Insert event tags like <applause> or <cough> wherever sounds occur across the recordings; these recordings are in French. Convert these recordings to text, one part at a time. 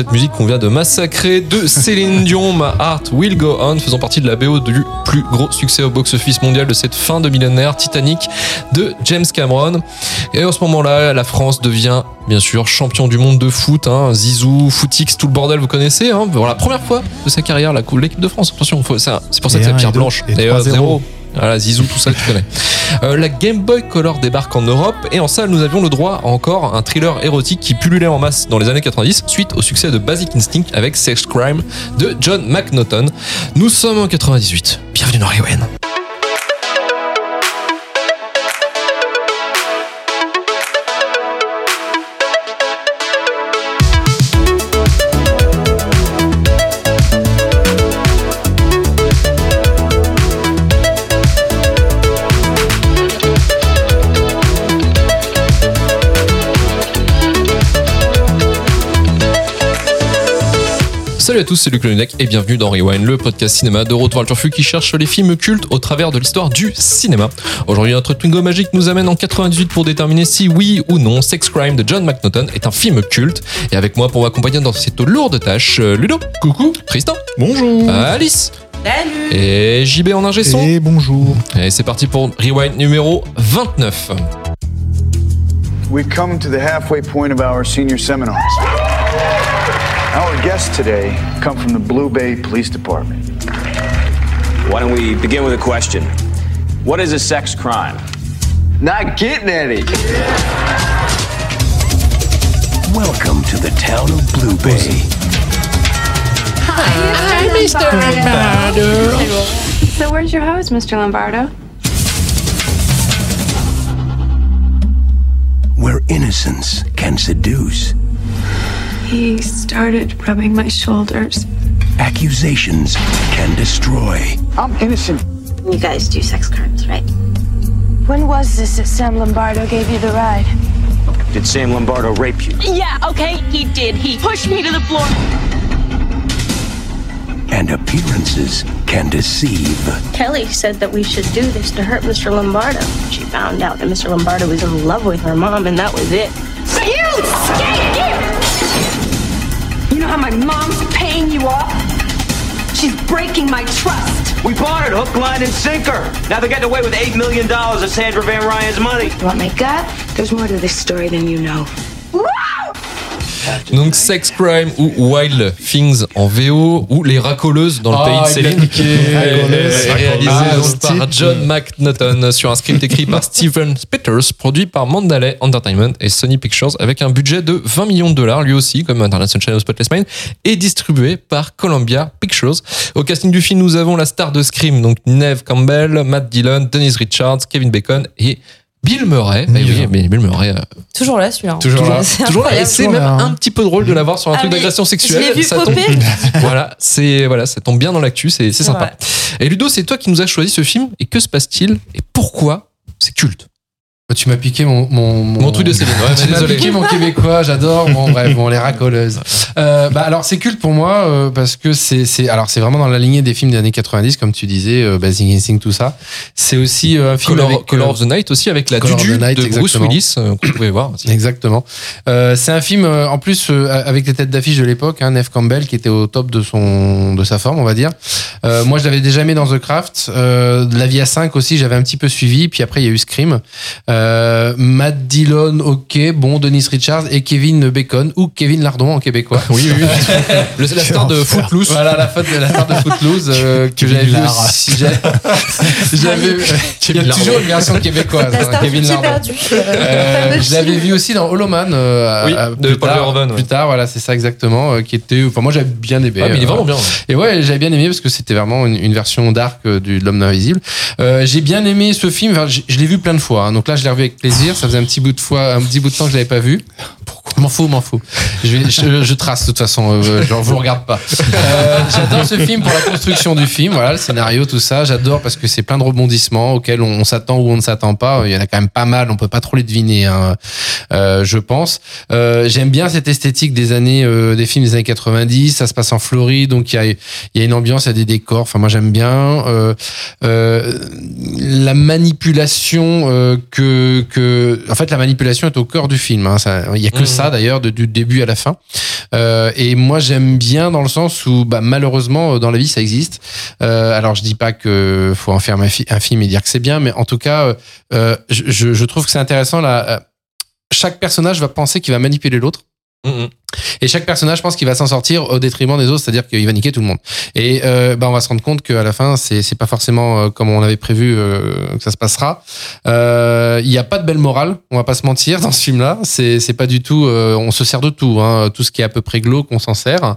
cette musique qu'on vient de massacrer de Céline <laughs> Dion, My Heart Will Go On, faisant partie de la BO du plus gros succès au box-office mondial de cette fin de millénaire, Titanic, de James Cameron. Et à ce moment-là, la France devient bien sûr champion du monde de foot, hein, Zizou, Footix, tout le bordel, vous connaissez. Hein, pour la première fois de sa carrière, la coupe l'équipe de France. Attention, c'est pour ça que c'est pierre blanche. et euh, 3-0. zéro. Voilà, Zizou, tout ça, tu connais. Euh, la Game Boy Color débarque en Europe et en salle, nous avions le droit à encore un thriller érotique qui pullulait en masse dans les années 90 suite au succès de Basic Instinct avec Sex Crime de John McNaughton. Nous sommes en 98. Bienvenue dans Rewen. Salut à tous, c'est Luc Lunec et bienvenue dans Rewind, le podcast cinéma de Retour à le Turfu qui cherche les films cultes au travers de l'histoire du cinéma. Aujourd'hui, notre Twingo magique nous amène en 98 pour déterminer si oui ou non Sex Crime de John McNaughton est un film culte. Et avec moi pour m'accompagner dans cette lourde tâche, euh, Ludo, coucou, Tristan, Bonjour. Alice Salut. et JB en ingé son. Et bonjour. Et c'est parti pour Rewind numéro 29. We come to the halfway point of our senior seminars. Our guests today come from the Blue Bay Police Department. Why don't we begin with a question? What is a sex crime? Not getting any. Welcome to the town of Blue Bay. Hi, Hi Mr. Lombardo. So where's your hose, Mr. Lombardo? Where innocence can seduce, He started rubbing my shoulders. accusations can destroy, I'm innocent. You guys do sex crimes, right? When was this that Sam Lombardo gave you the ride? Did Sam Lombardo rape you? Yeah, okay, he did. He pushed me to the floor. and appearances can deceive. Kelly said that we should do this to hurt Mr. Lombardo. She found out that Mr. Lombardo was in love with her mom, and that was it. You skanky! You know how my mom's paying you off? She's breaking my trust. We bought it hook, line, and sinker. Now they're getting away with $8 million of Sandra Van Ryan's money. You want my gut? There's more to this story than you know. Donc Sex Crime ou Wild Things en VO ou Les Racoleuses dans le Ah, pays de Céline. et réalisé Ah, par John McNaughton sur un script écrit par Steven Spitters, produit par Mandalay Entertainment et Sony Pictures avec un budget de 20 millions de dollars lui aussi comme International Channel Spotless Mind et distribué par Columbia Pictures. Au casting du film, nous avons la star de Scream donc Neve Campbell, Matt Dillon, Denise Richards, Kevin Bacon et Bill Murray. Bah oui, mais Bill Murray, euh, Toujours là, celui-là. Toujours là. C'est toujours là. Et incroyable. c'est toujours même là, hein. un petit peu drôle de l'avoir sur un Ah, truc mais d'agression sexuelle. je l'ai vu Ça tombe- popper. <laughs> voilà, c'est voilà, ça tombe bien dans l'actu, c'est c'est C'est sympa. Et Ludo, c'est toi qui nous as choisi ce film. Et que se passe-t-il? Et pourquoi c'est culte? Tu m'as piqué mon, mon, Mon truc de Céline. Ouais, <laughs> tu m'as piqué mon québécois, j'adore. Bon, bref, bon, les racoleuses. Euh, bah, alors, c'est culte pour moi euh, parce que c'est, c'est, alors, c'est vraiment dans la lignée des films des années 90, comme tu disais, euh, Basic Instinct, tout ça. C'est aussi euh, un film Color, avec, Color euh, of the Night aussi avec la Color Dudu the Night, de Bruce exactement. Willis euh, que vous pouvez voir. aussi. Exactement. Euh, c'est un film euh, en plus euh, avec les têtes d'affiche de l'époque, hein, Neve Campbell qui était au top de son de sa forme, on va dire. Euh, moi, je l'avais déjà mis dans The Craft. Euh, La Vie à 5 aussi, j'avais un petit peu suivi. Puis après, il y a eu Scream. Euh, Matt Dillon, ok, bon, Denise Richards et Kevin Bacon ou Kevin Lardon en québécois. Oui, oui. oui. <laughs> Le- la star de Footloose. Voilà la faute de la star de Footloose euh, que Kevin j'avais vu aussi. <laughs> J'avais il y Kevin a Lardon. toujours une version québécoise. La hein, star Kevin du Lardon. perdu. Euh, Fameux je l'avais film. vu aussi dans Holoman euh, Oui, à- de plus Paul tard, Verhoeven, ouais. plus tard voilà c'est ça exactement euh, qui était enfin moi j'avais bien aimé Ah, mais il est euh, vraiment bien. et ouais j'avais bien aimé parce que c'était vraiment une, une version dark euh, du de l'homme invisible euh, j'ai bien aimé ce film enfin, je, l'ai vu plein de fois hein. donc là je l'ai revu avec plaisir. Ça faisait un petit bout de fois, un petit bout de temps que je l'avais pas vu. Pourquoi M'en fous, m'en fous. Je, vais- je, je trace de toute façon. Euh, je vous regarde pas. Euh, J'adore ce film pour la construction du film. Voilà, le scénario, tout ça. J'adore parce que c'est plein de rebondissements auxquels on, on s'attend ou on ne s'attend pas. Il y en a quand même pas mal. On peut pas trop les deviner, hein, euh, je pense. Euh, J'aime bien cette esthétique des années, euh, des films des années 90. Ça se passe en Floride, donc il y a, y a une ambiance, il y a des décors. Enfin, moi j'aime bien. Euh, euh, la manipulation euh, que que en fait la manipulation est au cœur du film hein. Ça- il y a que Mhm. ça d'ailleurs du début à la fin Euh, et moi j'aime bien dans le sens où bah, malheureusement euh, dans la vie ça existe Euh, alors je dis pas que faut en faire un, fi- un film et dire que c'est bien mais en tout cas euh, je, trouve que c'est intéressant là chaque personnage va penser qu'il va manipuler l'autre Mhm. Et chaque personnage pense qu'il va s'en sortir au détriment des autres, c'est-à-dire qu'il va niquer tout le monde. Et euh, bah, on va se rendre compte qu'à la fin, c'est pas forcément euh, comme on avait prévu euh, que ça se passera. Euh, Il n'y a pas de belle morale, on va pas se mentir <laughs> dans ce film-là. C'est pas du tout. on se sert de tout, hein, tout ce qui est à peu près glauque, on s'en sert.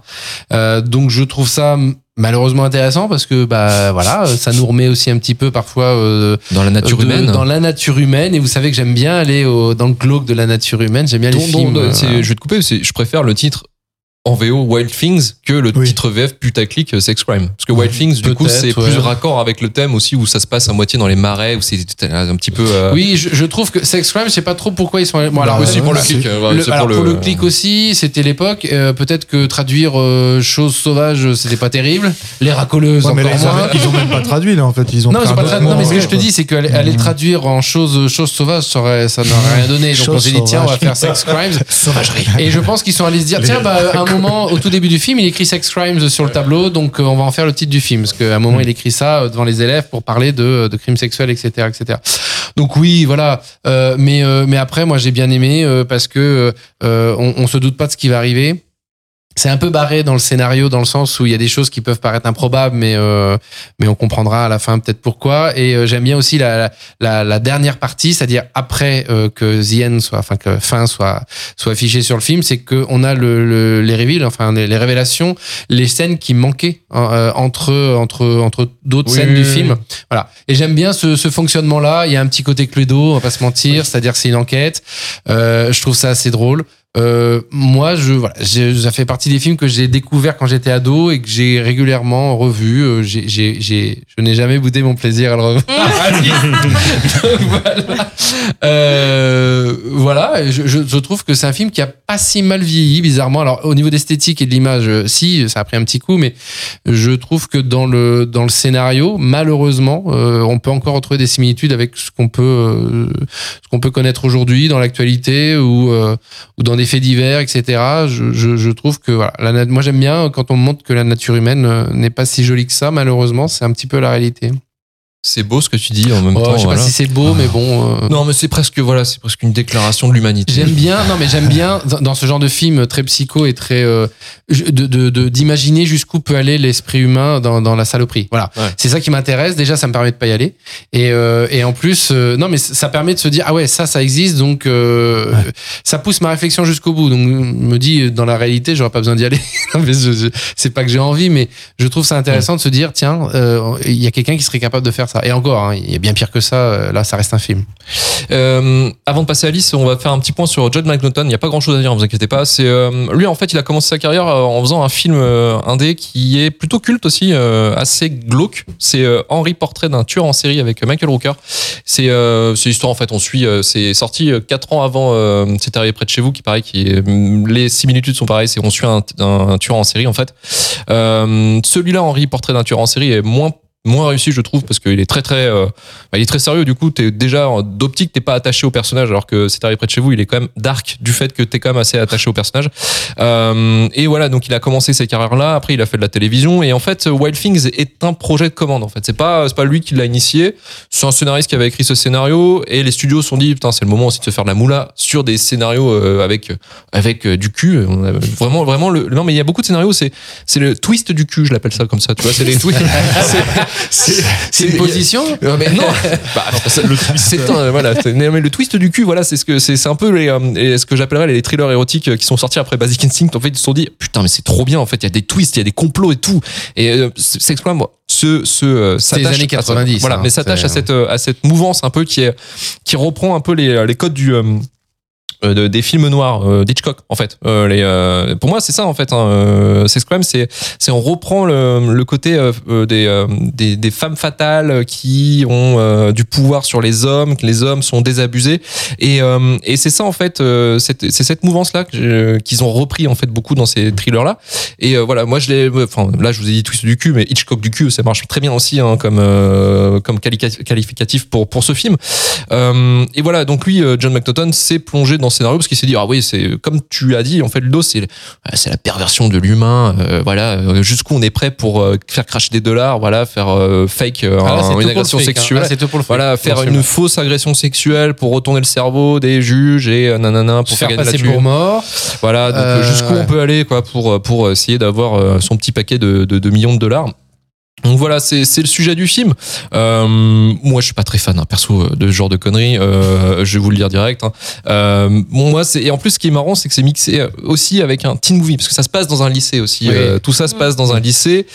Donc je trouve ça malheureusement intéressant parce que bah voilà, ça nous remet aussi un petit peu parfois euh, Dans la nature de- humaine. dans la nature humaine. Et vous savez que j'aime bien aller au, dans le glauque de la nature humaine. J'aime bien les Dont- dont- films. euh, je vais te couper, je préfère le titre en VO Wild Things que le Oui. titre VF putaclic euh, Sex Crime. Parce que Wild Things, du coup, c'est ouais. plus raccord avec le thème aussi où ça se passe à moitié dans les marais, où c'est un petit peu. euh, Oui, je, je trouve que Sex Crime, je sais pas trop pourquoi ils sont allés. Bon, alors, aussi euh, pour le clic. ouais, le- alors, pour pour le clic aussi, c'était l'époque. Euh, Peut-être que traduire euh, choses sauvages, c'était pas terrible. Les racoleuses, Ouais, mais encore ils, ont, moins. ils ont même pas traduit là en fait. Ils ont Non, ils ont pas mais ce que je te dis, c'est qu'aller aller le traduire en choses, choses sauvages, ça aurait- ça n'aurait rien donné. Donc on s'est dit, tiens, on va faire Sex Crimes. <laughs> Sauvagerie. Et je pense qu'ils sont allés se dire, tiens, bah, au tout début du film, il écrit Sex Crimes sur le tableau, donc euh, on va en faire le titre du film. Parce qu'à un moment, il écrit ça euh, devant les élèves pour parler de, de crimes sexuels, etc., etc. Donc oui, voilà. Euh, mais, euh, mais après, moi, j'ai bien aimé euh, parce que euh, on, on se doute pas de ce qui va arriver. C'est un peu barré dans le scénario, dans le sens où il y a des choses qui peuvent paraître improbables, mais euh, mais on comprendra à la fin peut-être pourquoi. Et euh, j'aime bien aussi la, la, la dernière partie, c'est-à-dire après euh, que End soit, enfin que fin soit soit affiché sur le film, c'est que on a le, le- les reveals, enfin les, les révélations, les scènes qui manquaient hein, euh, entre entre entre d'autres Oui, scènes oui, du oui. film. Voilà. Et j'aime bien ce, ce fonctionnement-là. Il y a un petit côté Cluedo, on va pas se mentir, c'est-à-dire c'est une enquête. Euh, je trouve ça assez drôle. Euh, moi, je voilà, ça fait partie des films que j'ai découvert quand j'étais ado et que j'ai régulièrement revu. Euh, j'ai, j'ai, j'ai, je n'ai jamais boudé mon plaisir à le revoir. <laughs> Donc, voilà. Euh, voilà, je, je, je trouve que c'est un film qui a pas si mal vieilli, bizarrement. Alors, au niveau d'esthétique et de l'image, euh, si, ça a pris un petit coup, mais je trouve que dans le, dans le scénario, malheureusement, euh, on peut encore retrouver des similitudes avec ce qu'on peut, euh, ce qu'on peut connaître aujourd'hui dans l'actualité ou, euh, ou dans des faits divers, etc. Je, trouve que voilà, moi j'aime bien quand on montre que la nature humaine euh, n'est pas si jolie que ça. Malheureusement, c'est un petit peu la réalité. C'est beau ce que tu dis en même Oh, temps. je sais voilà. pas si c'est beau, mais bon. euh, Non, mais c'est presque voilà, c'est presque une déclaration de l'humanité. J'aime bien, non mais j'aime bien dans- ce genre de film très psycho et très euh, de- de- d'imaginer jusqu'où peut aller l'esprit humain dans, dans la saloperie. Voilà, Ouais. c'est ça qui m'intéresse. Déjà, ça me permet de pas y aller et euh, et en plus, euh, non mais ça permet de se dire ah ouais ça ça existe donc euh, ça pousse ma réflexion jusqu'au bout. Donc me dis dans la réalité j'aurais pas besoin d'y aller. <laughs> C'est pas que j'ai envie, mais je trouve ça intéressant de se dire tiens il y a quelqu'un qui serait capable de faire Et encore, hein, il y a bien pire que ça. euh, Là, ça reste un film. Euh, avant de passer à Alice, on va faire un petit point sur John McNaughton. Il n'y a pas grand chose à dire, ne vous inquiétez pas. C'est euh, lui en fait, il a commencé sa carrière euh, en faisant un film euh, indé qui est plutôt culte aussi, assez glauque. C'est Henry Portrait d'un tueur en série avec Michael Rooker. C'est l'histoire en fait. On suit. c'est sorti euh, quatre ans avant. C'est arrivé près de chez vous, qui paraît qui est- les similitudes sont pareilles. C'est on suit un, un- un tueur en série en fait. Celui-là, Henry Portrait d'un tueur en série, est moins moins réussi je trouve parce qu'il est très très euh, bah, il est très sérieux. Du coup t'es déjà d'optique t'es pas attaché au personnage alors que c'est arrivé près de chez vous il est quand même dark du fait que t'es quand même assez attaché au personnage. Euh, et voilà donc il a commencé ses carrières là après il a fait de la télévision et en fait Wild Things est un projet de commande en fait. C'est pas c'est pas lui qui l'a initié. C'est un scénariste qui avait écrit ce scénario et les studios se sont dit putain c'est le moment aussi de se faire de la moula sur des scénarios euh, avec avec euh, du cul. On a vraiment vraiment le non mais il y a beaucoup de scénarios c'est c'est le twist du cul je l'appelle ça comme ça tu vois c'est les twists <laughs> c'est- c'est C'est une position. <laughs> non, mais non, bah, c'est un, voilà, c'est- mais le twist du cul, voilà, c'est ce que c'est c'est un peu les, euh, et ce que j'appellerais les thrillers érotiques euh, qui sont sortis après Basic Instinct. En fait, ils se sont dit putain, mais c'est trop bien. En fait, il y a des twists, il y a des complots et tout. Et euh, Crime, moi, c'est se se euh, C'est les s'attache années à ça. 90, voilà, hein, mais s'attache c'est- à cette euh, à cette mouvance un peu qui est qui reprend un peu les les codes du euh, euh, de- des films noirs euh, d'Hitchcock en fait. Euh, les, euh, pour moi c'est ça en fait hein, euh, Sex Crime c'est c'est on reprend le, le côté euh, euh, des, euh, des des femmes fatales qui ont euh, du pouvoir sur les hommes que les hommes sont désabusés. Et euh, et c'est ça en fait euh, c'est cette mouvance là qu'ils ont repris en fait beaucoup dans ces thrillers là et euh, voilà moi je l'ai enfin là je vous ai dit twist du cul mais Hitchcock du cul ça marche très bien aussi hein, comme euh, comme quali- qualificatif pour pour ce film. Euh, et voilà, donc lui, euh, John McNaughton, s'est plongé dans ce scénario parce qu'il s'est dit ah oui, c'est comme tu as dit, en fait, le dos, c'est euh, c'est la perversion de l'humain. euh, voilà, euh, jusqu'où on est prêt pour faire cracher des dollars, voilà, faire euh, fake euh, Ah, là, un- une agression fake, hein. sexuelle. Là, pour. Voilà, faire Absolument. une fausse agression sexuelle pour retourner le cerveau des juges et nanana pour faire faire gagner la passer pour mort. Voilà, donc jusqu'où on peut aller quoi pour pour essayer d'avoir son petit paquet de, de, de millions de dollars. Donc voilà, c'est c'est le sujet du film. Euh, moi, je suis pas très fan, hein, perso, euh, de ce genre de conneries. Euh, je vais vous le dire direct. hein. Euh, bon, moi, c'est et en plus, ce qui est marrant, c'est que c'est mixé aussi avec un teen movie, parce que ça se passe dans un lycée aussi. Oui. Euh, tout ça se passe dans un lycée,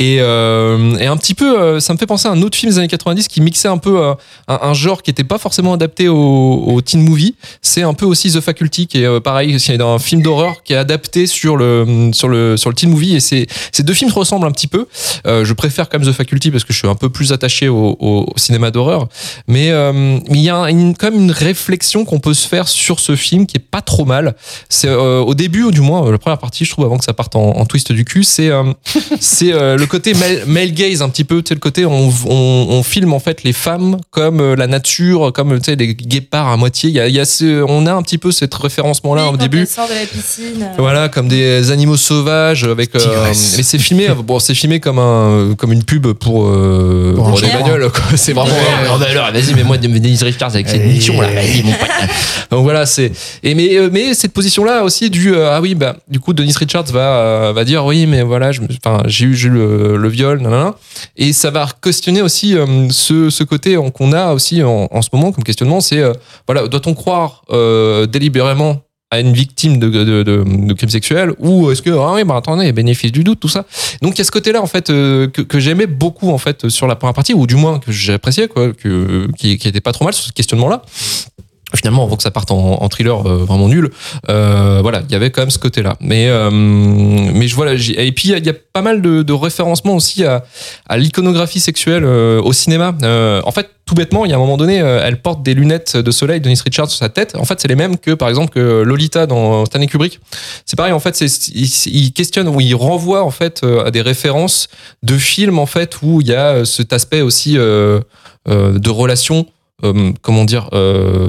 et euh, et un petit peu, ça me fait penser à un autre film des années 90 qui mixait un peu un, un genre qui était pas forcément adapté au, au teen movie. C'est un peu aussi The Faculty, qui est pareil, c'est un film d'horreur qui est adapté sur le sur le sur le teen movie, et c'est ces deux films se ressemblent un petit peu. Euh, je préfère quand même The Faculty parce que je suis un peu plus attaché au, cinéma d'horreur. Mais euh, il y a une, quand même une réflexion qu'on peut se faire sur ce film qui est pas trop mal. C'est euh, au début, ou du moins euh, la première partie, je trouve, avant que ça parte en, en twist du cul, c'est euh, <laughs> c'est euh, le côté male, male gaze un petit peu, tu sais le côté on, on, on filme en fait les femmes comme euh, la nature, comme tu sais des guépards à moitié. Il y a, il y a ce, on a un petit peu cette référencement là Oui, au début. elle sort de la piscine. Voilà, comme des animaux sauvages avec. euh, mais c'est filmé, bon, c'est filmé comme un, comme une pub pour, euh, Pour pour des bagnoles. quoi. C'est vraiment. Ouais. Alors, vas-y, mais moi, Denise Richards avec cette mission là, vas-y, mon pote. <laughs> Donc voilà, c'est. Et mais, euh, mais cette position là aussi du euh, ah oui bah du coup Denise Richards va euh, va dire oui mais voilà je me- enfin j'ai eu j'ai eu le, le viol nanana et ça va questionner aussi euh, ce, ce côté qu'on a aussi en, en ce moment comme questionnement c'est euh, voilà doit-on croire euh, délibérément à une victime de, de, de, crimes sexuels ou est-ce que ah oui bah attendez bénéfice du doute tout ça. Donc il y a ce côté là en fait euh, que, que j'aimais beaucoup en fait sur la première partie ou du moins que j'appréciais quoi que qui, qui était pas trop mal sur ce questionnement là finalement avant que ça parte en, thriller euh, vraiment nul euh, voilà il y avait quand même ce côté là mais euh, mais je voilà et puis il y a- pas mal de, de référencements aussi à, l'iconographie sexuelle euh, au cinéma. Euh, en fait tout bêtement il y a un moment donné elle porte des lunettes de soleil de Denise Richards sur sa tête. En fait c'est les mêmes que par exemple Lolita dans Stanley Kubrick. C'est pareil en fait c'est il, questionne ou il renvoie en fait à des références de films en fait où il y a cet aspect aussi de relation comment dire euh,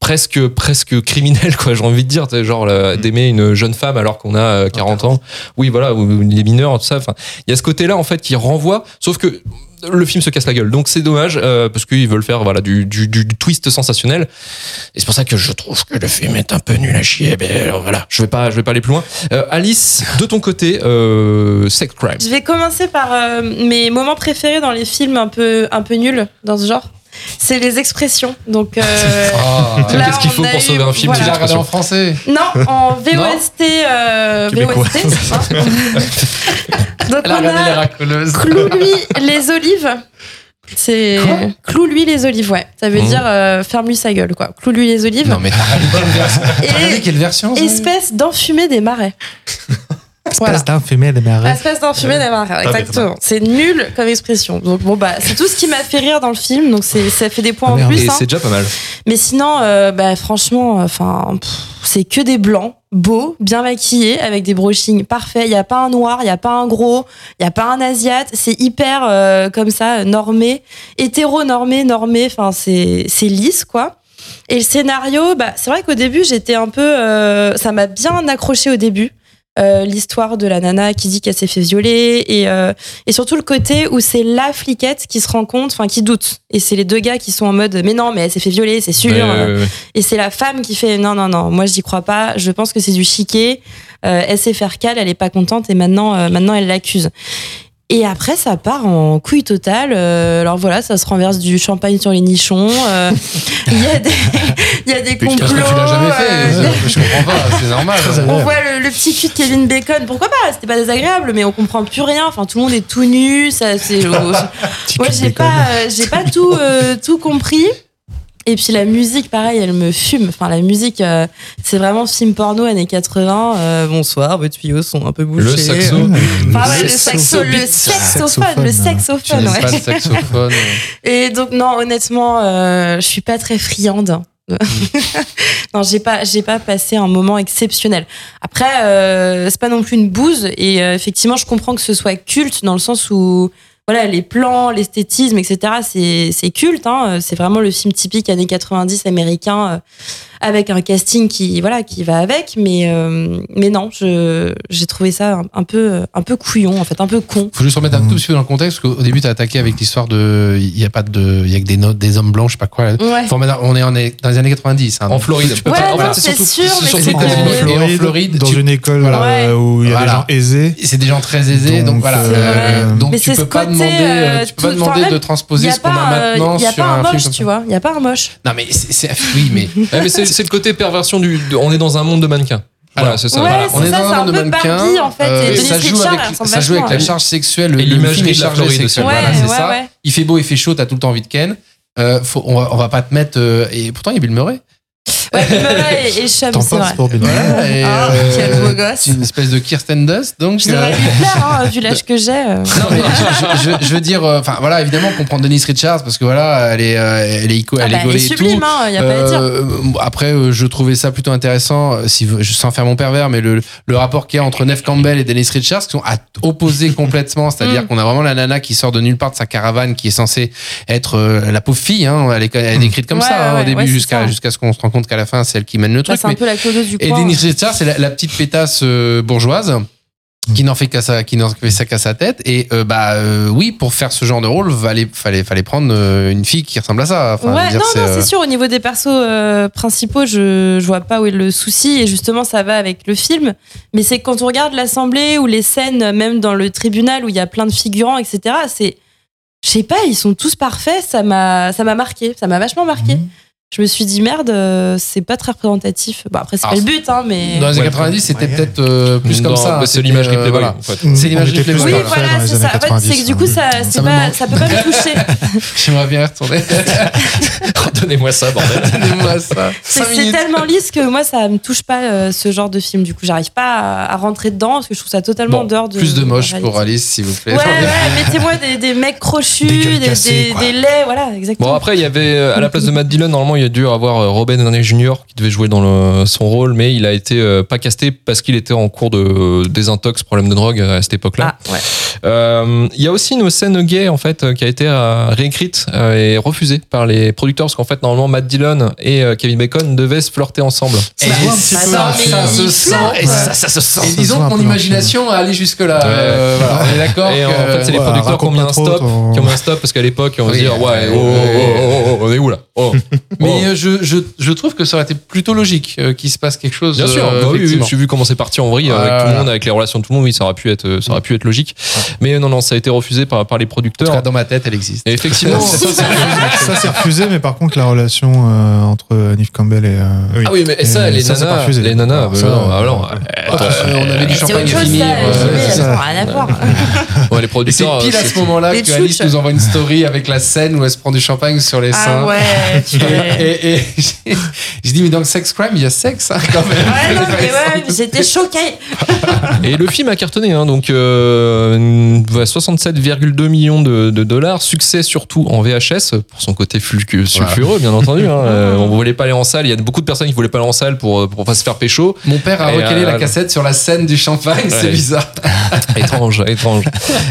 presque presque criminel quoi j'ai envie de dire. Genre là, d'aimer une jeune femme alors qu'on a euh, 40 ans. Oui voilà ou les mineurs tout ça. Enfin il y a ce côté là en fait qui renvoie. Sauf que le film se casse la gueule. Donc c'est dommage euh, parce qu'ils veulent faire voilà du, du, du twist sensationnel. Et c'est pour ça que je trouve que le film est un peu nul à chier. Mais alors, voilà je vais pas je vais pas aller plus loin. Euh, Alice de ton côté euh, sex crime Je vais commencer par euh, mes moments préférés dans les films un peu, un peu nuls dans ce genre. C'est les expressions. Donc, euh, <laughs> Ah. Qu'est-ce qu'il on faut a pour eu- sauver un film voilà. Tu l'as en français non, en <laughs> VOST. euh. VOST, c'est ça Donc, Elle a on a racoleuses. Clou-lui <laughs> les olives. C'est clou-lui les olives, ouais. Ça veut Mhm. dire euh, ferme-lui sa gueule, quoi. Clou-lui les olives. Non, mais t'as quelle version espèce d'enfumé des marais. Voilà. d'un fumé de marais. Espèce d'enfumé des marais, exactement. C'est nul comme expression. Donc bon bah c'est tout ce qui m'a fait rire dans le film, donc c'est ça fait des points en merde. plus. hein. c'est déjà pas mal Mais sinon, euh, bah franchement, enfin c'est que des blancs, beaux, bien maquillés, avec des brushings parfaits. Il y a pas un noir, il y a pas un gros, il y a pas un asiate. C'est hyper euh, comme ça normé, hétéro-normé, normé. Enfin c'est c'est lisse quoi. Et le scénario, bah c'est vrai qu'au début j'étais un peu, euh, ça m'a bien accroché au début. Euh, l'histoire de la nana qui dit qu'elle s'est fait violer et, euh, et surtout le côté où c'est la fliquette qui se rend compte, enfin qui doute. Et c'est les deux gars qui sont en mode mais non mais elle s'est fait violer, c'est sûr. Ouais, ouais, ouais. Et c'est la femme qui fait non, non, non, moi je n'y crois pas, je pense que c'est du chiquet. Euh, elle sait faire cale, elle est pas contente et maintenant, euh, maintenant elle l'accuse. Et après, ça part en couille totale. Euh, alors voilà, ça se renverse du champagne sur les nichons. euh, <laughs> Il y a des, il y a des complots. parce que tu l'as jamais fait. euh, Je comprends pas, c'est normal. on voit le, le petit cul de Kevin Bacon. Pourquoi pas C'était pas désagréable, mais on comprend plus rien. Enfin, tout le monde est tout nu. Ça, c'est. <laughs> Moi, j'ai pas, euh, j'ai pas tout, euh, tout compris. Et puis la musique, pareil, elle me fume. Enfin, la musique, euh, c'est vraiment film porno années 80. Euh, bonsoir, vos tuyaux sont un peu bouchés. Le saxo. Enfin, ouais, le saxo, le saxophone, le saxophone, n'aimes ouais. pas le saxophone. <laughs> Et donc non, honnêtement, euh, je suis pas très friande. <laughs> non, j'ai pas, j'ai pas passé un moment exceptionnel. Après, c'est pas non plus une bouse. Et effectivement, je comprends que ce soit culte dans le sens où, voilà, les plans, l'esthétisme, etc. C'est, culte. Hein, c'est vraiment le film typique années 90 américain euh, avec un casting qui, voilà, qui va avec. Mais, euh, mais non, je, j'ai trouvé ça un, un peu, un peu couillon, en fait, un peu con. Faut juste remettre un tout petit peu dans le contexte, parce qu'au début, tu as attaqué avec l'histoire de. Il y a pas de. Il y a que des notes, des hommes blancs, je sais pas quoi. Ouais. Faut remettre- on est, on est dans les années 90. hein, En Floride. tu peux Ouais, voilà. c'est surtout- sûr, c'est mais. En Floride, dans tu- une école Voilà. euh, où il y a Voilà. des gens aisés. C'est des gens très aisés, donc, Donc, voilà. euh, euh, donc Mais tu c'est peux ce pas demander, euh, euh, tu peux pas demander de transposer ce qu'on a euh, maintenant y a sur pas un film tu vois. Il n'y a pas un moche. Non mais c'est, oui, mais <laughs> c'est le côté perversion du. on est dans un monde de mannequins. Voilà, c'est ça. Ouais, Voilà. c'est on est ça, dans un un monde de mannequins. Barbie, en fait, et Dennis ça joue avec, ça joue la charge sexuelle. Film est de la chargé Floride sexuel. aussi. Voilà, Ouais, c'est ouais, ça. Il fait beau, il fait chaud, t'as tout le temps envie de Ken. Euh, faut, on, va, on va pas te mettre. euh, et pourtant, il y a Bill Murray. Ouais, et, et Chum, T'en c'est vrai. pour et, Ah, euh, quel beau gosse. C'est une espèce de Kirsten Dust. Donc, Je devrais euh, lui plaire, hein, <laughs> vu l'âge que j'ai. euh. Non, mais je, je- je veux dire, euh, enfin voilà, évidemment qu'on prend Denise Richards parce que voilà, elle est, euh, elle est, ico- Ah elle bah, est elle est gaulée et sublime, hein, y a pas à dire. Euh, après, euh, je trouvais ça plutôt intéressant, euh, si, je- sans faire mon pervers, mais le, le rapport qu'il y a entre Neve Campbell et Denise Richards, qui sont à opposés <laughs> complètement. C'est-à-dire Mm. qu'on a vraiment la nana qui sort de nulle part de sa caravane, qui est censée être euh, la pauvre fille. Hein, elle, est, elle est décrite comme Ouais, ça hein, ouais, au début, ouais, c'est jusqu'à ça. jusqu'à ce qu'on se rende compte qu'à la fin, c'est elle qui mène le Ouais, truc. c'est un peu la clodo du et coin. Denise Richards, c'est la, la petite pétasse euh, bourgeoise qui n'en fait qu'à sa, qui n'en fait ça qu'à sa tête. Et euh, bah euh, oui, pour faire ce genre de rôle, fallait, fallait, fallait prendre une fille qui ressemble à ça. Enfin, ouais, dire, non, non, euh, c'est sûr. Au niveau des persos euh, principaux, je, je vois pas où est le souci. Et justement, ça va avec le film. Mais c'est quand on regarde l'assemblée ou les scènes, même dans le tribunal où il y a plein de figurants, etc. C'est, je sais pas, ils sont tous parfaits. Ça m'a, ça m'a marqué. Ça m'a vachement marqué. Mhm. Je me suis dit merde, euh, c'est pas très représentatif. Bon après c'est pas le but, hein, mais. Dans les années Ouais, 90, c'était ouais. peut-être euh, plus Non, comme ça. bah, hein, c'est c'était, l'imagerie euh, Playboy. voilà. en fait. C'est l'image plus Playboy. Oui, voilà, c'est ça. En fait, 90, c'est que du coup, ça, Ça pas, ça peut pas me toucher. <laughs> J'aimerais bien retourner. <laughs> Donnez-moi ça, bordel. Donnez-moi ça. C'est tellement lisse que moi, ça me touche pas euh, ce genre de film. Du coup, j'arrive pas à, à rentrer dedans parce que je trouve ça totalement Bon, en dehors de. Plus de moche pour Alice, s'il vous plaît. Ouais, ouais, mettez-moi des, mecs crochus, Des laits, voilà, exactement. Bon, après, il y avait, euh, à la place de Matt Dillon, normalement, il a dû avoir euh, Robin Downey Jr. qui devait jouer dans le- son rôle, mais il a été euh, pas casté parce qu'il était en cours de euh, désintox, problème de drogue à cette époque-là. ah, ouais. Euh, Il y a aussi une scène gay en fait euh, qui a été euh, réécrite euh, et refusée par les producteurs parce qu'en fait normalement Matt Dillon et euh, Kevin Bacon devaient se flirter ensemble. Et Ça se ça, ça, ça sent. Et ça, ça se sent. Et disons que mon imagination a allé. Euh, voilà, on est d'accord. Et en fait c'est les producteurs qui ont mis un stop, ton- qui ont mis un stop parce qu'à l'époque on va Oui, se dire ouais oh, oh, oh, on est où là. <laughs> Mais je, je, je trouve que ça aurait été plutôt logique qu'il se passe quelque chose. Bien sûr, euh, bah oui, oui, effectivement. j'ai vu comment c'est parti en vrille avec Voilà. tout le monde, avec les relations de tout le monde, oui, ça aurait pu être, ça aurait pu être logique. Mais non, non, ça a été refusé par, par les En tout producteurs. cas, dans ma tête, elle existe. Et effectivement, <laughs> Ça, c'est refusé- mais par contre, la relation euh, entre Neve Campbell et. euh, ah oui, mais ça, Et les ça, pas nanas, refusé. les nanas, Alors, ça, non, ah non, euh, Euh, on avait du champagne voir. ouais, les Et c'est producteurs. pile à ce moment-là Les que Alice nous envoie une story avec la scène où elle se prend du champagne sur les Ah seins. ouais, tu Et, et, <laughs> je dis, mais dans le sex crime, il y a sexe, hein, quand même. Ouais, non, <laughs> mais ouais, j'étais choquée. Et le film a cartonné, hein, donc euh, 67,2 millions de, de dollars. Succès surtout en VHS pour son côté sulfureux, bien entendu. Hein. <laughs> Euh, on voulait pas aller en salle. Il y a beaucoup de personnes qui voulaient pas aller en salle pour pour pas se faire pécho. Mon père a Et, recalé euh, la cassette sur la scène du champagne, c'est bizarre. <laughs> étrange, étrange.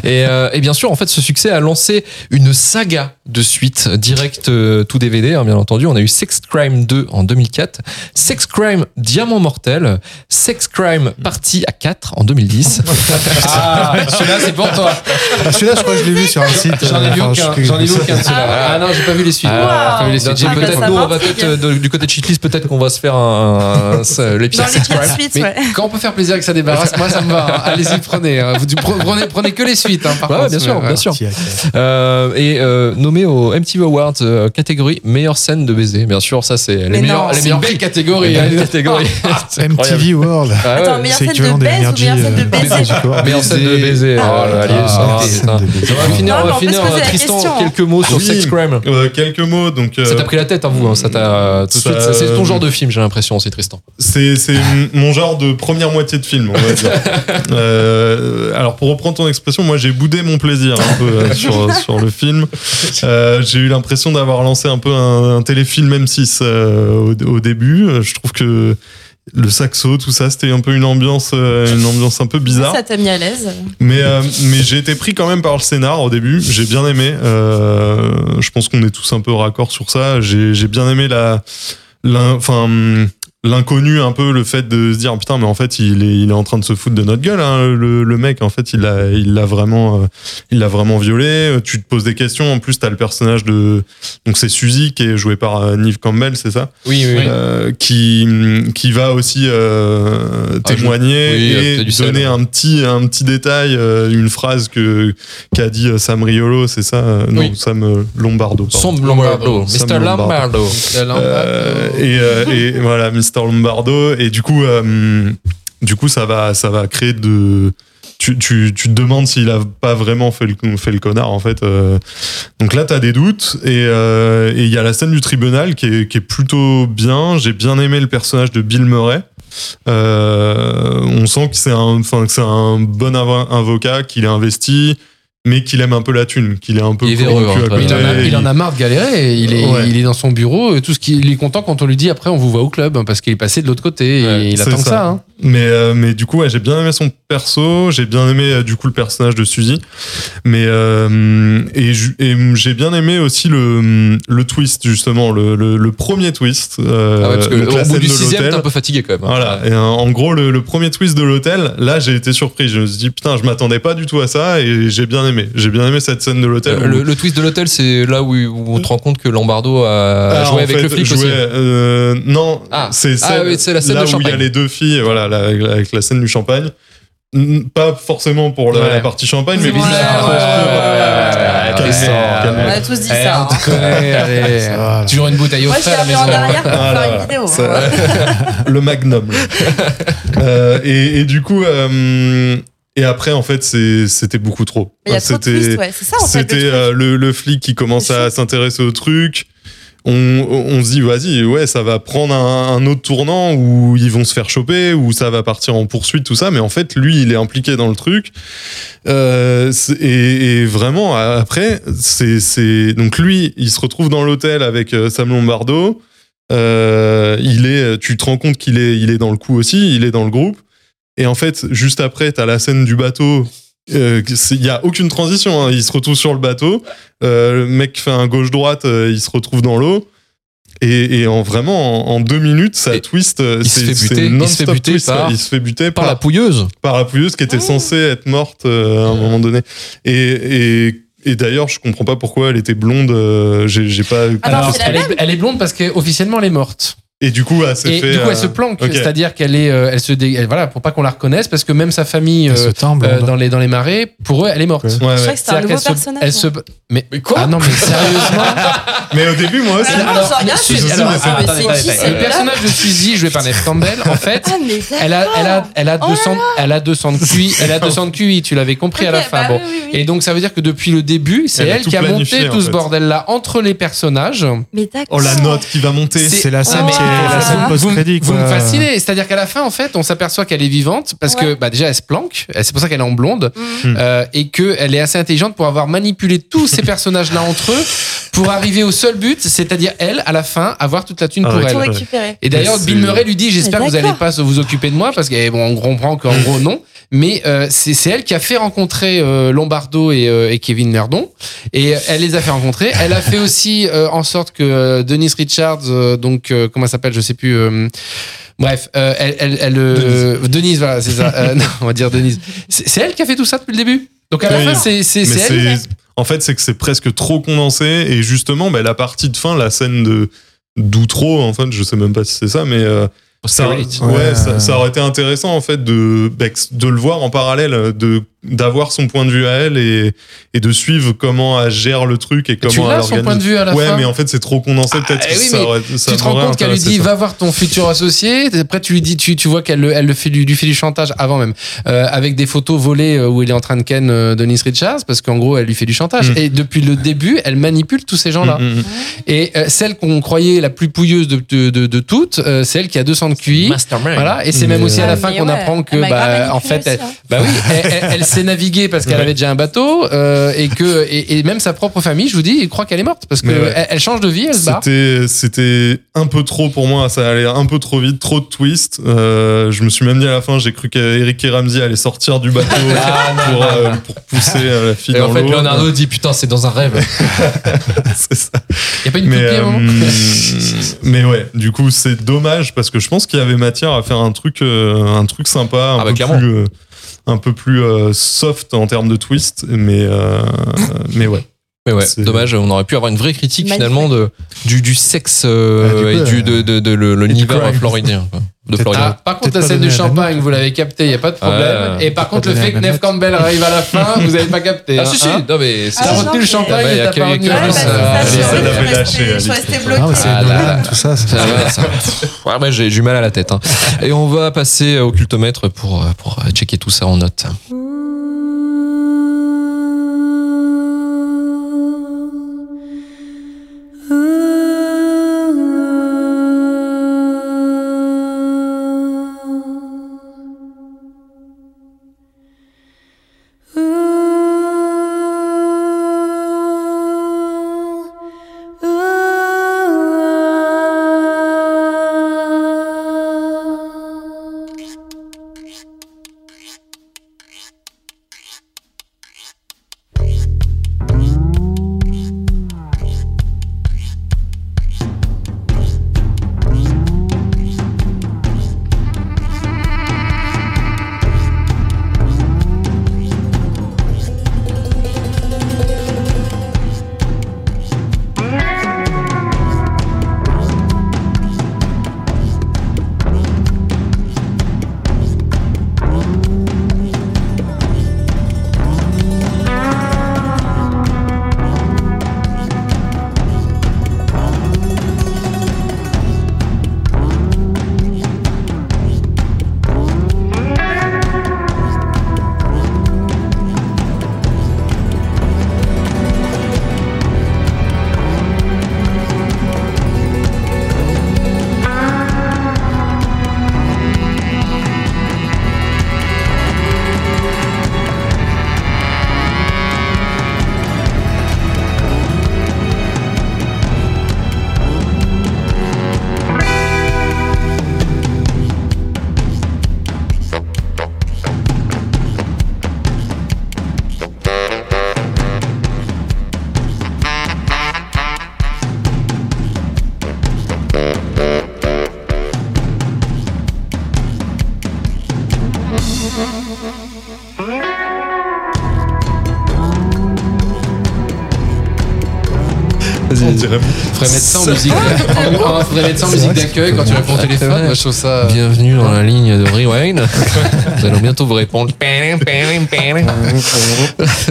Et, euh, et bien sûr, en fait, ce succès a lancé une saga de suite direct euh, tout DVD, hein, bien entendu. On a eu Sex Crime 2 en 2004, Sex Crime Diamant Mortel, Sex Crime Partie à 4 en 2010. <laughs> Ah, c'est pour toi. Ah, Celui-là, je crois que je l'ai vu sur un site. J'en ai vu enfin, aucun. je- J'en ai vu aucun de ceux-là. Ah non, j'ai pas vu les suites. Vu les Ah, peut-être- nous, on va euh, du côté de Cheatlist, peut-être qu'on va se faire un, l'épisode ouais. quand on peut faire plaisir que ça débarrasse, moi ça me va. hein. Allez-y, prenez. prenez. hein. Prenez, prenez que les suites. Hein, par Ouais, contre, bien sûr, bien sûr. Euh, et euh, nommé au MTV Awards euh, catégorie meilleure scène de baiser. Bien sûr, ça c'est les belles catégories. <laughs> C'est incroyable. MTV World. Ah ouais. Attends, meilleure C'est scène de équivalent des baise ou meilleure scène de euh, baiser. Meilleure scène de Baiser. Oh là allez, Ah, ça. On va finir, Non, on va la Tristan, question, hein. quelques mots sur Oui. Sex Crime. Euh, quelques mots. Donc, euh, Ça t'a pris la tête, hein, vous. hein, ça t'a tout de ça- suite. C'est ton genre de film, j'ai l'impression aussi, Tristan. C'est mon genre de première moitié de film, on va dire. <laughs> Euh, alors pour reprendre ton expression, moi j'ai boudé mon plaisir un peu euh, sur, <laughs> sur le film. Euh, j'ai eu l'impression d'avoir lancé un peu un, un téléfilm M6 euh, au, au début. Euh, Je trouve que le saxo, tout ça, c'était un peu une ambiance, euh, une ambiance un peu bizarre. Ça t'a mis à l'aise. Mais, euh, mais j'ai été pris quand même par le scénar au début. J'ai bien aimé. Euh, je pense qu'on est tous un peu raccord sur ça. J'ai bien aimé la, enfin, l'inconnu un peu, le fait de se dire putain, mais en fait, il est, il est en train de se foutre de notre gueule. hein, le, le mec, en fait, il l'a, il l'a vraiment, euh, il l'a vraiment violé. Tu te poses des questions. En plus, t'as le personnage de, donc c'est Suzy qui est joué par euh, Neve Campbell, c'est ça? Oui, oui. euh, qui qui va aussi euh, Ah, témoigner oui, euh, et donner un petit un petit détail euh, une phrase que qu'a dit euh, Sam Riolo c'est ça? Euh, non Oui. Sam euh, Lombardo pardon. Sam Lombardo. Mr. Lombardo. Euh, et, euh, et voilà Mr Lombardo et du coup euh, du coup ça va ça va créer de tu, tu, tu te demandes s'il a pas vraiment fait le, fait le connard en fait euh. donc là t'as des doutes et euh, et il y a la scène du tribunal qui est, qui est plutôt bien. J'ai bien aimé le personnage de Bill Murray. On sent que c'est un enfin que c'est un bon avo- avocat qu'il est investi mais qu'il aime un peu la thune qu'il est un peu Il véreux, hein, à Il en, a, côté. il en a marre de galérer. Il est, Ouais. il est dans son bureau. Et tout ce qu'il il est content quand on lui dit après on vous voit au club hein, parce qu'il est passé de l'autre côté. Ouais, et il attend que ça. ça. hein. Mais, euh, mais du coup, ouais, j'ai bien aimé son perso, j'ai bien aimé euh, du coup le personnage de Suzy. Mais euh, et, j'ai bien aimé aussi le, le twist, justement, le, le, le premier twist. euh, Ah ouais, parce que donc au bout du sixième, t'es un peu fatigué quand même. hein. Voilà, et euh, en gros, le, le premier twist de l'hôtel, là, j'ai été surpris. Je me suis dit, putain, je m'attendais pas du tout à ça et j'ai bien aimé. J'ai bien aimé cette scène de l'hôtel. Où- Le, le twist de l'hôtel, c'est là où, où on te rend compte que Lombardo a Ah, joué avec fait, le flic aussi. non, Ah. c'est Ah oui, la scène là de où il y a les deux filles, voilà, la- avec la scène du champagne. Pas forcément pour la, Ouais. la partie champagne, mais bizarre. ouais. On a tous dit Eh, ça. on hein. te connaît, <laughs> allez. Voilà. Toujours une bouteille au t'ai à la maison. Voilà, faire une vidéo. ça- hein. <laughs> le magnum. <laughs> Euh, et, et du coup, euh, et après, en fait, c'était beaucoup trop. Il y a trop de C'était- ouais. C'est ça, en fait. C'était le euh, le, le flic qui commence à s'intéresser au truc. On, se dit, vas-y, ouais, ça va prendre un, autre tournant où ils vont se faire choper, où ça va partir en poursuite, tout ça. Mais en fait, lui, il est impliqué dans le truc. Euh, et, vraiment, après, c'est, c'est donc lui, il se retrouve dans l'hôtel avec euh, Sam Lombardo. Euh, il est, tu te rends compte qu'il est, il est dans le coup aussi, il est dans le groupe. Et en fait, juste après, t'as la scène du bateau. Euh, Il y a aucune transition. hein. Il se retrouve sur le bateau. Euh, le mec fait un gauche-droite. euh, il se retrouve dans l'eau. Et, et en vraiment, en, en deux minutes, ça Et twist. euh, il se c'est- fait buter- il se fait non-stop buter twist, par- il se fait buter Par par, la pouilleuse. par la pouilleuse qui était censée être morte euh, à un moment donné. Et, et, et d'ailleurs, je comprends pas pourquoi elle était blonde. euh, J'ai pas. Alors, la elle, est, elle est blonde parce qu'officiellement elle est morte. Et du coup, elle s'est Et fait. du coup, elle euh, se planque, c'est-à-dire qu'elle est, euh, elle se, dé- elle- voilà, pour pas qu'on la reconnaisse, parce que même sa famille se euh, euh, dans les dans les marais, pour eux, elle est morte. Ouais. Ouais, que c'était un nouveau se- personnage. elle se, moi. mais, Mais quoi Ah non, mais sérieusement. <laughs> Mais au début, moi aussi. C'est- c'est c'est Le là personnage de Suzy, joué par Neve Campbell, en fait, Ah, elle a, elle a, elle a Oh 200, elle a 200 de QI, elle a 200 de QI, tu l'avais compris à la fin. bah bon. Et donc, ça veut dire que depuis le début, c'est Elle qui a monté tout ce fait. bordel-là entre les personnages. Mais d'accord. Oh, la note qui va monter. C'est la scène est la scène vous, post-crédit. vous me fascinez. C'est-à-dire qu'à la fin, en fait, on s'aperçoit qu'elle est vivante parce que bah, déjà, elle se planque. C'est pour ça qu'elle est en blonde. Mm. Euh, et qu'elle est assez intelligente pour avoir manipulé tous ces personnages-là entre eux pour arriver au seul but, c'est-à-dire elle, à la fin, avoir toute la thune Ah pour elle. Récupérer. Et d'ailleurs, Bill Murray lui dit J'espère que vous n'allez pas vous occuper de moi, parce que eh, bon, on comprend qu'en gros, non. Mais euh, c'est elle qui a fait rencontrer euh, Lombardo et, euh, et Kevin Merdon. Et elle les a fait rencontrer. Elle a fait aussi en sorte que Denise Richards, donc, comment elle s'appelle Je sais plus. Bref, elle, elle, elle, Denise. voilà, c'est ça. <laughs> Non, on va dire Denise. C'est elle qui a fait tout ça depuis le début? Donc à la fin, c'est elle. en fait, c'est que c'est presque trop condensé. Et justement, bah, la partie de fin, la scène de d'outro, en fait, je sais même pas si c'est ça, mais ça, ouais, Ouais. ça, ça aurait été intéressant en fait de de le voir en parallèle, de d'avoir son point de vue à elle et, et de suivre comment elle gère le truc et tu comment l'as, elle son organise. point de vue à la ouais, fin mais en fait c'est trop condensé. Peut-être Ah, que oui, ça mais aurait, ça tu te rends compte qu'elle lui dit ça. va voir ton futur associé après tu lui dis tu, tu vois qu'elle le- elle le fait du, du fait du chantage avant même euh, avec des photos volées euh, où il est en train de ken euh, Denise Richards parce qu'en gros elle lui fait du chantage Mm. et depuis le début elle manipule tous ces gens là Mm, mm, et euh, celle qu'on croyait la plus pouilleuse de, de, de, de toutes euh, c'est elle qui a 200 de QI Mastermind. voilà et c'est même aussi à la fin qu'on ouais, apprend que bah, en fait elle, hein. bah oui elle, elle- elle sait naviguer parce qu'elle Ouais. avait déjà un bateau euh, et que et, et même sa propre famille je vous dis il croit qu'elle est morte parce que ouais. elle, elle change de vie elle se barre C'était, c'était un peu trop pour moi, ça allait un peu trop vite, trop de twists. Euh, je me suis même dit à la fin, j'ai cru qu'Eric et Ramsey allaient sortir du bateau <laughs> pour, euh, pour pousser euh, la fille Et dans en fait, l'eau. Leonardo dit putain, c'est dans un rêve. <laughs> C'est ça. y a pas une Mais, à un euh, <laughs> mais ouais, du coup, c'est dommage parce que je pense qu'il y avait matière à faire un truc, un truc sympa, un Ah bah, peu clairement. plus, un peu plus euh, soft en termes de twist. Mais, euh, mais ouais. Mais ouais, C'est- dommage, on aurait pu avoir une vraie critique Magnifique. finalement de, du, du sexe euh, Ah, et du, de, de, de, le- l'univers crime. floridien. quoi. De. Ah, par contre, la scène du la champagne, note. vous l'avez capté, il n'y a pas de problème. Et par contre, le fait que Neve note. Campbell arrive à la fin, <laughs> vous n'avez pas capté. Ah, hein, si, si, hein. non, mais c'est Ah, T'as non, retenu le champagne t'as il y pas a que- note. bah, euh, c'est je suis c'est Nolan, là. tout ça. c'est- Ouais, j'ai du mal à la tête. hein. Et on va passer au cultomètre pour, pour checker tout ça en notes. Faudrait mettre ça en musique. Faudrait mettre ça en musique d'accueil quand tu réponds au téléphone. Moi, je trouve ça. Bienvenue dans la ligne de Rewind. <laughs> Nous allons bientôt vous répondre. <laughs>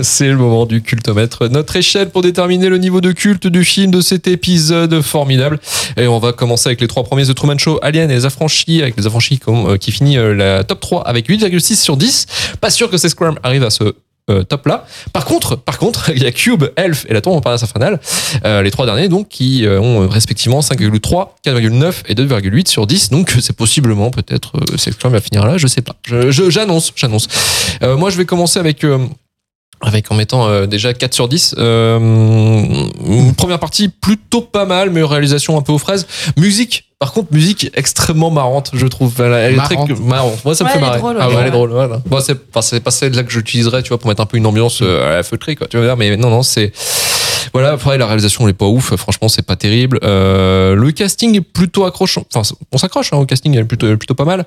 C'est le moment du cultomètre. Notre échelle pour déterminer le niveau de culte du film de cet épisode formidable. Et on va commencer avec les trois premiers The Truman Show, Alien et les affranchis, avec les affranchis euh, qui finit euh, la top 3 avec 8,6 sur 10. Pas sûr que ces Scrum arrive à ce euh, top là. Par contre, par contre, <laughs> il y a Cube, Elf et la Tour Montparnasse infernale, euh, les trois derniers donc qui euh, ont respectivement 5,3, 4,9 et 2,8 sur 10. Donc c'est possiblement peut-être euh, c'est quand va finir là, je sais pas. J'annonce, j'annonce. Euh, moi je vais commencer avec euh, avec en mettant euh, déjà 4 sur 10. Euh, une première partie plutôt pas mal, mais réalisation un peu aux fraises. Musique, par contre, musique extrêmement marrante, je trouve. Elle, elle est Marrante. très marrante. Moi, ça me fait elle est marrer. drôle, ah ouais. ouais, elle est drôle. Voilà. Bon, c'est enfin, c'est pas celle-là que j'utiliserais, tu vois, pour mettre un peu une ambiance euh, à la feutrée, quoi. Tu dire, mais non, non, c'est Voilà, après la réalisation elle est pas ouf, franchement c'est pas terrible. Euh, le casting est plutôt accrochant, enfin on s'accroche hein, au casting, elle est plutôt, plutôt pas mal.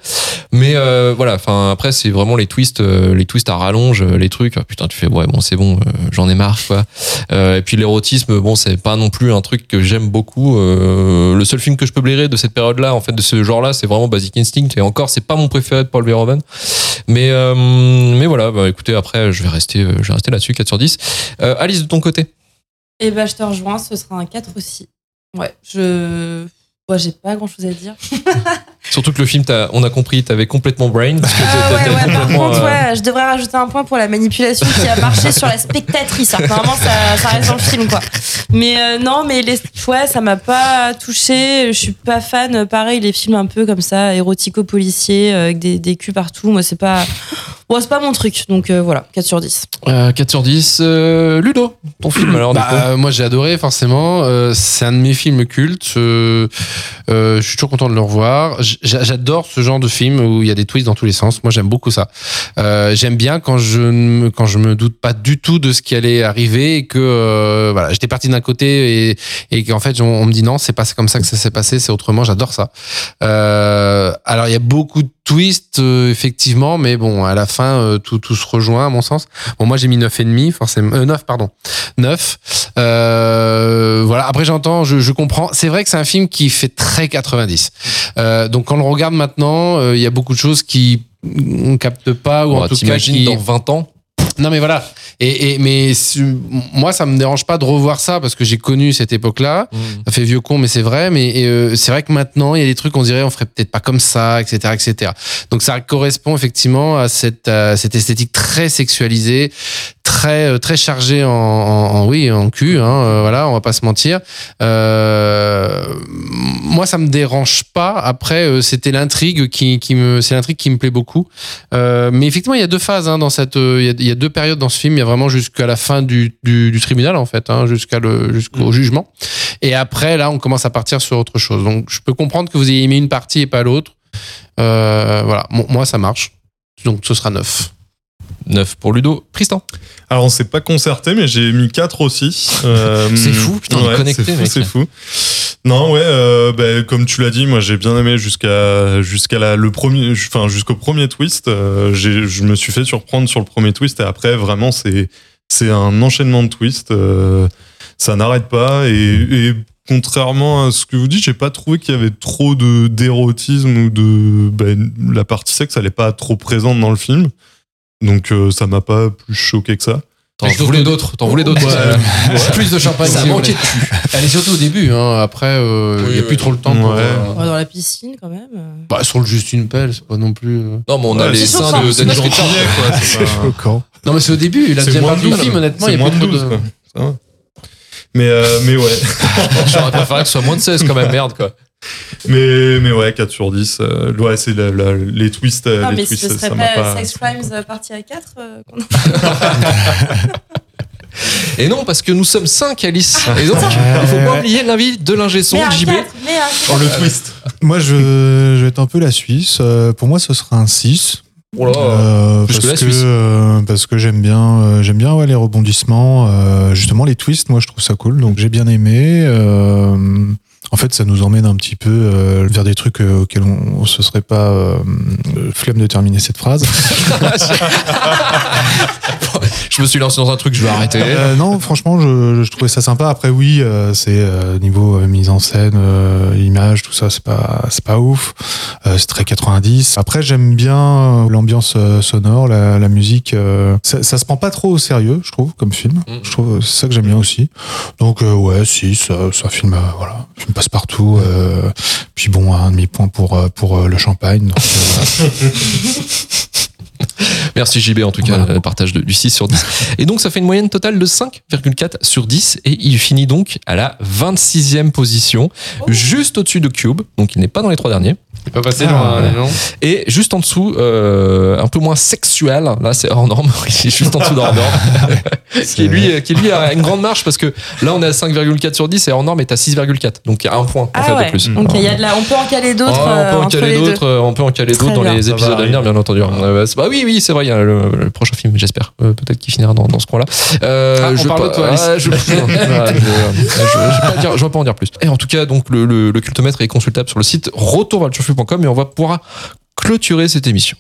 Mais euh, voilà, enfin après c'est vraiment les twists, euh, les twists à rallonge, euh, les trucs. Ah, putain tu fais ouais bon c'est bon, euh, j'en ai marre quoi. Euh, et puis l'érotisme, bon c'est pas non plus un truc que j'aime beaucoup. Le seul film que je peux blairer de cette période-là, en fait de ce genre-là, c'est vraiment Basic Instinct. Et encore c'est pas mon préféré de Paul Verhoeven. Mais mais voilà, bah, écoutez après je vais rester, je vais rester là-dessus 4 sur 10. Euh, Alice de ton côté? Et bah, je te rejoins, ce sera un 4 aussi. Ouais, je. Moi, j'ai pas grand chose à dire. <laughs> Surtout que le film, on a compris, t'avais complètement brain. Parce que Ah t'as- ouais, par contre, euh, ouais, je devrais rajouter un point pour la manipulation qui a marché sur la spectatrice. Alors, Normalement, ça, ça reste dans le film, quoi. Mais euh, non, mais les, ouais, ça m'a pas touché. Je suis pas fan. Pareil, les films un peu comme ça, érotico-policiers, euh, avec des, des culs partout. Moi, c'est pas, bon, c'est pas mon truc. Donc euh, voilà, 4 sur 10. euh, 4 sur 10. Euh, Ludo, ton film alors du Bah, coup euh, moi j'ai adoré forcément. Euh, c'est un de mes films cultes. Euh, euh, je suis toujours content de le revoir. J'adore ce genre de film où il y a des twists dans tous les sens. Moi j'aime beaucoup ça. Euh, j'aime bien quand je ne me, quand je me doute pas du tout de ce qui allait arriver et que euh, voilà j'étais parti d'un côté et, et qu'en fait on, on me dit non c'est pas comme ça que ça s'est passé c'est autrement. J'adore ça. Euh, alors il y a beaucoup de twists euh, effectivement mais bon à la fin euh, tout, tout se rejoint à mon sens. Bon moi j'ai mis 9 et demi forcément euh, 9 pardon. 9. Euh, voilà. Après, j'entends, je, je comprends. C'est vrai que c'est un film qui fait très 90. Euh, donc, quand on le regarde maintenant, euh, il y a beaucoup de choses qui on capte pas ou Bon, en tout cas qui dans 20 ans non mais voilà. Et, et mais moi ça me dérange pas de revoir ça parce que j'ai connu cette époque-là. Ça fait vieux con mais c'est vrai. Mais euh, c'est vrai que maintenant il y a des trucs on dirait on ferait peut-être pas comme ça, etc., etc. Donc ça correspond effectivement à cette à cette esthétique très sexualisée, très euh, très chargée en, oui en cul. Hein, euh, voilà, on va pas se mentir. Euh, moi ça me dérange pas. Après c'était l'intrigue qui qui me c'est l'intrigue qui me plaît beaucoup. Euh, mais effectivement, il y a deux phases hein, dans cette. Il y, a, il y a deux périodes dans ce film. Il y a vraiment jusqu'à la fin du, du, du tribunal en fait, hein, jusqu'à le jusqu'au jugement. Et après, là, on commence à partir sur autre chose. Donc, je peux comprendre que vous ayez aimé une partie et pas l'autre. Euh, voilà, Mo- moi ça marche. Donc, ce sera neuf. 9 pour Ludo. Tristan. Alors on s'est pas concerté, mais j'ai mis 4 aussi. <laughs> Euh, C'est fou, putain, ouais, connecté, c'est fou, mec. C'est fou. Non, ouais, euh, bah, comme tu l'as dit, moi j'ai bien aimé jusqu'à jusqu'à la- le premier, enfin jusqu'au premier twist. Euh, j'ai- je me suis fait surprendre sur le premier twist et après vraiment c'est c'est un enchaînement de twists. ça n'arrête pas et, et contrairement à ce que vous dites, j'ai pas trouvé qu'il y avait trop de d'érotisme ou de bah, la partie sexe, elle est pas trop présente dans le film. Donc euh, ça m'a pas plus choqué que ça. T'en voulais d'autres, t'en voulais d'autres. Ouais. Plus de champagne. Ça manquait de cul. Elle est surtout au début. Hein. Après, euh, il Oui, y a oui. plus trop le temps. Pour, Ouais. euh, Ouais, dans la piscine, quand même. bah, sur le juste une pelle, c'est pas non plus. euh. Non, mais on a Ouais, les seins de quoi. c'est pas- Choquant. Non, mais c'est au début. La C'est deuxième moins partie de du 12, film, honnêtement, il y a moins plus de trop 12, de. quoi. Ça va. Mais, euh, mais ouais. J'aurais préféré que ce soit moins de 16 quand même, merde quoi. Mais, mais ouais, 4 sur 10. euh, ouais, c'est la- la- les twists. euh, Ah, les mais twists, ce serait pas, pas. Sex Crimes euh, partie à 4 euh, qu'on- Et non, parce que nous sommes 5, Alice. Et donc, il faut pas oublier l'avis de l'ingé son, JB. 4, mais à Oh, le twist. Moi, je, je vais être un peu la Suisse. Euh, pour moi, ce sera un 6. Oh là. Euh, plus parce que euh, parce que j'aime bien, euh, j'aime bien ouais, les rebondissements, euh, justement les twists. Moi, je trouve ça cool, donc j'ai bien aimé. En fait, ça nous emmène un petit peu euh, vers des trucs euh, auxquels on, on se serait pas euh, euh, flemme de terminer cette phrase. <laughs> Je me suis lancé dans un truc, je vais arrêter. Non, franchement, je, je trouvais ça sympa. Après, oui, c'est niveau mise en scène, image, tout ça, c'est pas, c'est pas ouf. C'est très 90. Après, j'aime bien l'ambiance sonore, la, la musique. ça, ça se prend pas trop au sérieux, je trouve, comme film. Mhm. Je trouve c'est ça que j'aime bien aussi. Donc ouais, si, ça, ça filme, voilà, film partout. Euh, puis bon, un demi point pour euh, pour euh, le champagne. Donc, euh, voilà. <laughs> Merci JB en tout cas, le partage de- du 6 sur 10. Et donc ça fait une moyenne totale de 5,4 sur 10 et il finit donc à la 26e position, juste au-dessus de Cube, donc il n'est pas dans les trois derniers. Pas passé Ah, dans un ouais. non Et juste en dessous, euh, un peu moins sexuel, là c'est hors norme, <laughs> est juste en dessous d'hors norme, <laughs> qui, est lui, qui lui a une grande marche parce que là on est à 5,4 sur 10 et hors norme est à 6,4, donc il y a un point en Ah fait ouais. de plus. Donc il y a de la, on peut en caler d'autres. On euh, peut en entre caler les deux. d'autres, euh, on peut en caler Très d'autres dans bien. les épisodes à venir, bien entendu. Euh, bah oui, oui, c'est vrai, il y a le, le prochain film, j'espère, euh, peut-être qu'il finira dans, dans ce coin-là. Euh, Ah, je parle de toi, ah, je, <laughs> je, je vais pas en dire plus. Et en tout cas, donc le, le, le cultomètre est consultable sur le site et on va pouvoir clôturer cette émission.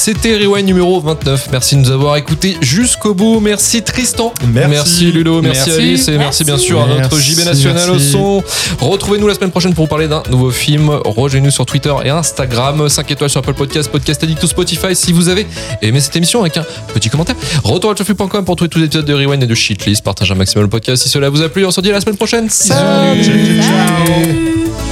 C'était Rewind numéro 29. Merci de nous avoir écoutés jusqu'au bout. Merci Tristan. Merci. Ludo. Merci, Merci. Alice. Et merci, bien sûr à notre JB National merci. au son. Retrouvez-nous la semaine prochaine pour vous parler d'un nouveau film. Rejoignez-nous sur Twitter et Instagram. 5 étoiles sur Apple Podcast, Podcast Addict ou Spotify si vous avez aimé cette émission avec un petit commentaire. Retour à turfu.com pour trouver tous les épisodes de Rewind et de Shitlist. Partagez un maximum le podcast si cela vous a plu. On se dit à la semaine prochaine. Salut. Salut.